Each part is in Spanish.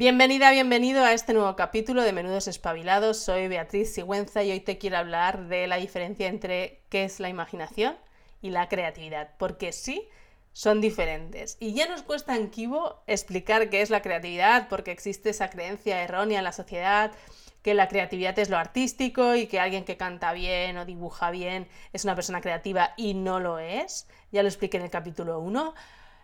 Bienvenida, bienvenido a este nuevo capítulo de Menudos Espabilados. Soy Beatriz Sigüenza y hoy te quiero hablar de la diferencia entre qué es la imaginación y la creatividad, porque sí, son diferentes. Y ya nos cuesta en Kibo explicar qué es la creatividad, porque existe esa creencia errónea en la sociedad que la creatividad es lo artístico y que alguien que canta bien o dibuja bien es una persona creativa y no lo es. Ya lo expliqué en el capítulo 1.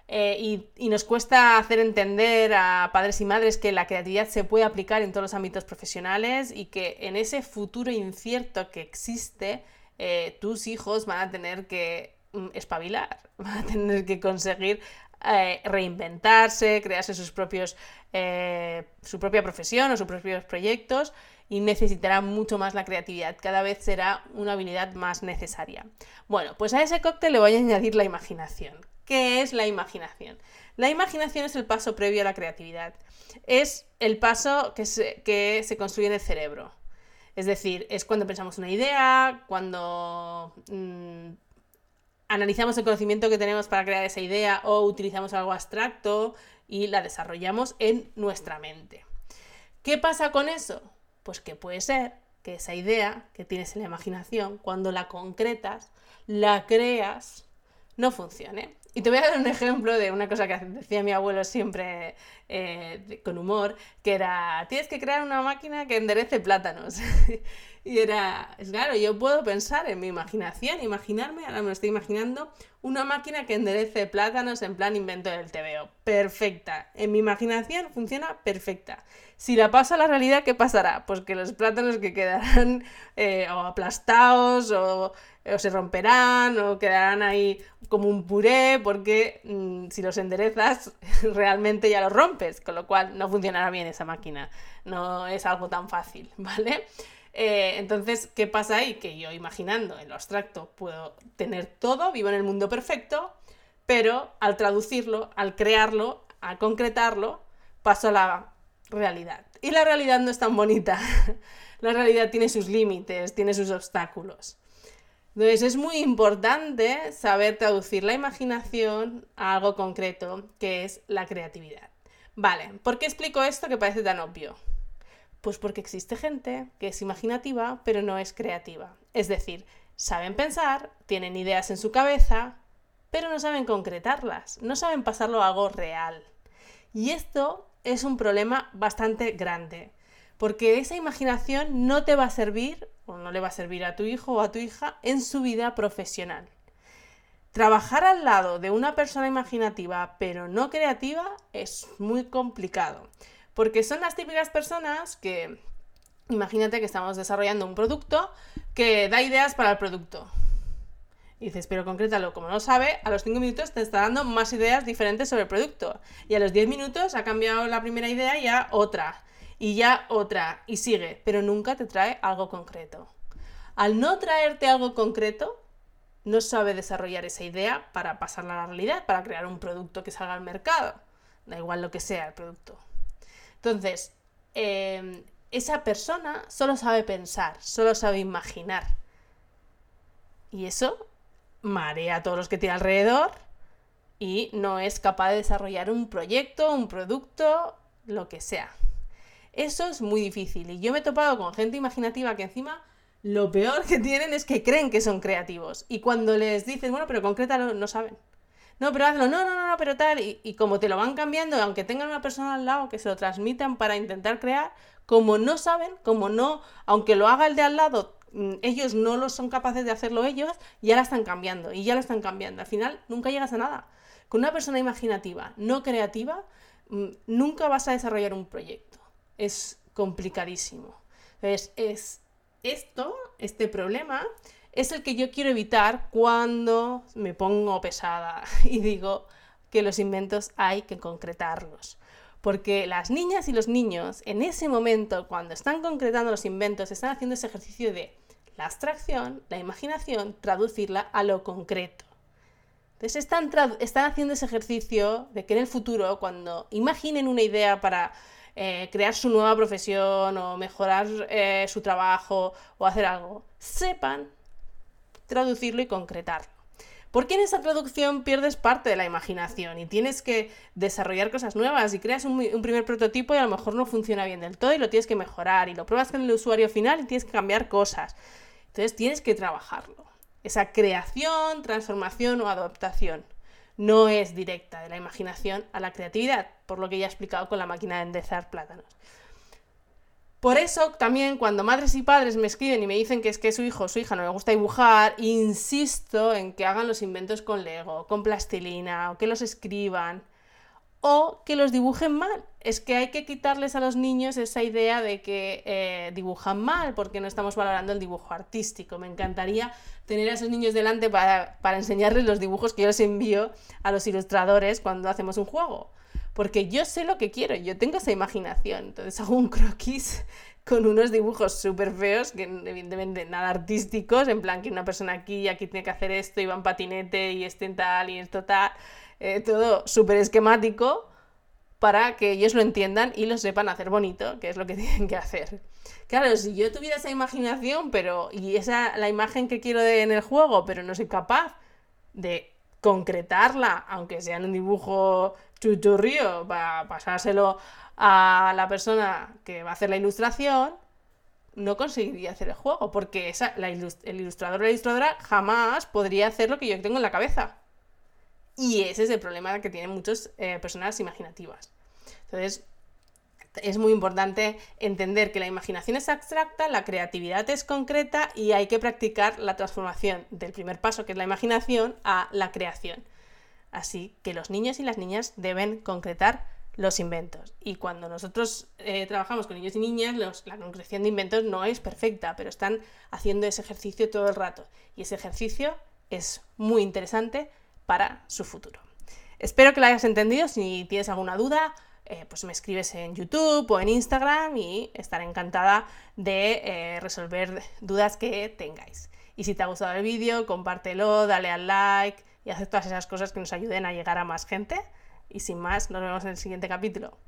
Eh, y, nos cuesta hacer entender a padres y madres que la creatividad se puede aplicar en todos los ámbitos profesionales y que en ese futuro incierto que existe, eh, tus hijos van a tener que mm, espabilar, van a tener que conseguir eh, reinventarse, crearse sus propios, su propia profesión o sus propios proyectos y necesitará mucho más la creatividad. Cada vez será una habilidad más necesaria. Bueno, pues a ese cóctel le voy a añadir la imaginación. ¿Qué es la imaginación? La imaginación es el paso previo a la creatividad. Es el paso que se, que se construye en el cerebro. Es decir, es cuando pensamos una idea, cuando mm, analizamos el conocimiento que tenemos para crear esa idea o utilizamos algo abstracto y la desarrollamos en nuestra mente. ¿Qué pasa con eso? Pues que puede ser que esa idea que tienes en la imaginación, cuando la concretas, la creas, no funcione. Y te voy a dar un ejemplo de una cosa que decía mi abuelo siempre eh, con humor, que era, tienes que crear una máquina que enderece plátanos. y era, claro, yo puedo pensar en mi imaginación, imaginarme, ahora me estoy imaginando, una máquina que enderece plátanos en plan invento del TVO. Perfecta. En mi imaginación funciona perfecta. Si la paso a la realidad, ¿qué pasará? Pues que los plátanos que quedarán eh, o aplastados o o se romperán o quedarán ahí como un puré porque mm, si los enderezas realmente ya los rompes, con lo cual no funcionará bien esa máquina, no es algo tan fácil, ¿vale? Eh, entonces, ¿qué pasa ahí? Que yo imaginando en lo abstracto puedo tener todo, vivo en el mundo perfecto, pero al traducirlo, al crearlo, al concretarlo, paso a la realidad. Y la realidad no es tan bonita. la realidad tiene sus límites, tiene sus obstáculos. Entonces es muy importante saber traducir la imaginación a algo concreto, que es la creatividad. Vale, ¿por qué explico esto que parece tan obvio? Pues porque existe gente que es imaginativa pero no es creativa. Es decir, saben pensar, tienen ideas en su cabeza, pero no saben concretarlas, no saben pasarlo a algo real. Y esto es un problema bastante grande, porque esa imaginación no te va a servir o no le va a servir a tu hijo o a tu hija en su vida profesional. Trabajar al lado de una persona imaginativa pero no creativa es muy complicado, porque son las típicas personas que, imagínate que estamos desarrollando un producto que da ideas para el producto. Y dices, pero concrétalo, como no sabe, a los 5 minutos te está dando más ideas diferentes sobre el producto. Y a los 10 minutos ha cambiado la primera idea y ya otra y ya otra, y sigue, pero nunca te trae algo concreto. Al no traerte algo concreto, no sabe desarrollar esa idea para pasarla a la realidad, para crear un producto que salga al mercado. Da igual lo que sea el producto. Entonces, em, esa persona solo sabe pensar, solo sabe imaginar. Y eso marea a todos los que tiene alrededor y no es capaz de desarrollar un proyecto, un producto, lo que sea. Eso es muy difícil. Y yo me he topado con gente imaginativa que encima lo peor que tienen es que creen que son creativos. Y cuando les dices, bueno, pero concrétalo, no saben. No, pero hazlo, no, no, no, no pero tal. Y, como te lo van cambiando, aunque tengan una persona al lado que se lo transmitan para intentar crear, como no saben, como no, aunque lo haga el de al lado, mm, ellos no lo son capaces de hacerlo ellos, ya la están cambiando y ya la están cambiando. Al final nunca llegas a nada. Con una persona imaginativa, no creativa, mm, nunca vas a desarrollar un proyecto es complicadísimo. Entonces, es esto, este problema, es el que yo quiero evitar cuando me pongo pesada y digo que los inventos hay que concretarlos. Porque las niñas y los niños, en ese momento, cuando están concretando los inventos, están haciendo ese ejercicio de la abstracción, la imaginación, traducirla a lo concreto. Entonces están, están haciendo ese ejercicio de que en el futuro, cuando imaginen una idea para eh, crear su nueva profesión o mejorar eh, su trabajo o hacer algo, sepan traducirlo y concretarlo. Porque en esa traducción pierdes parte de la imaginación y tienes que desarrollar cosas nuevas y creas un, un, primer prototipo y a lo mejor no funciona bien del todo y lo tienes que mejorar y lo pruebas con el usuario final y tienes que cambiar cosas. Entonces tienes que trabajarlo. Esa creación, transformación o adaptación no es directa de la imaginación a la creatividad, por lo que ya he explicado con la máquina de enderezar plátanos. Por eso también cuando madres y padres me escriben y me dicen que es que su hijo o su hija no le gusta dibujar, insisto en que hagan los inventos con Lego, con plastilina o que los escriban o que los dibujen mal. Es que hay que quitarles a los niños esa idea de que eh, dibujan mal porque no estamos valorando el dibujo artístico. Me encantaría tener a esos niños delante para, enseñarles los dibujos que yo les envío a los ilustradores cuando hacemos un juego porque yo sé lo que quiero, yo tengo esa imaginación. Entonces hago un croquis con unos dibujos súper feos, que evidentemente nada artísticos, en plan que una persona aquí, aquí tiene que hacer esto, y va en patinete, y este tal, y esto tal, eh, todo súper esquemático, para que ellos lo entiendan y lo sepan hacer bonito, que es lo que tienen que hacer. Claro, si yo tuviera esa imaginación, pero, y esa la imagen que quiero en el juego, pero no soy capaz de concretarla, aunque sea en un dibujo chuchurrío, para pasárselo a la persona que va a hacer la ilustración, no conseguiría hacer el juego, porque esa, el ilustrador o la ilustradora jamás podría hacer lo que yo tengo en la cabeza. Y ese es el problema que tienen muchas eh, personas imaginativas. Entonces, es muy importante entender que la imaginación es abstracta, la creatividad es concreta y hay que practicar la transformación del primer paso, que es la imaginación, a la creación. Así que los niños y las niñas deben concretar los inventos. Y cuando nosotros eh, trabajamos con niños y niñas, la concreción de inventos no es perfecta, pero están haciendo ese ejercicio todo el rato. Y ese ejercicio es muy interesante para su futuro. Espero que lo hayas entendido. Si tienes alguna duda, eh, pues me escribes en YouTube o en Instagram y estaré encantada de eh, resolver dudas que tengáis. Y si te ha gustado el vídeo, compártelo, dale al like y haz todas esas cosas que nos ayuden a llegar a más gente. Y sin más, nos vemos en el siguiente capítulo.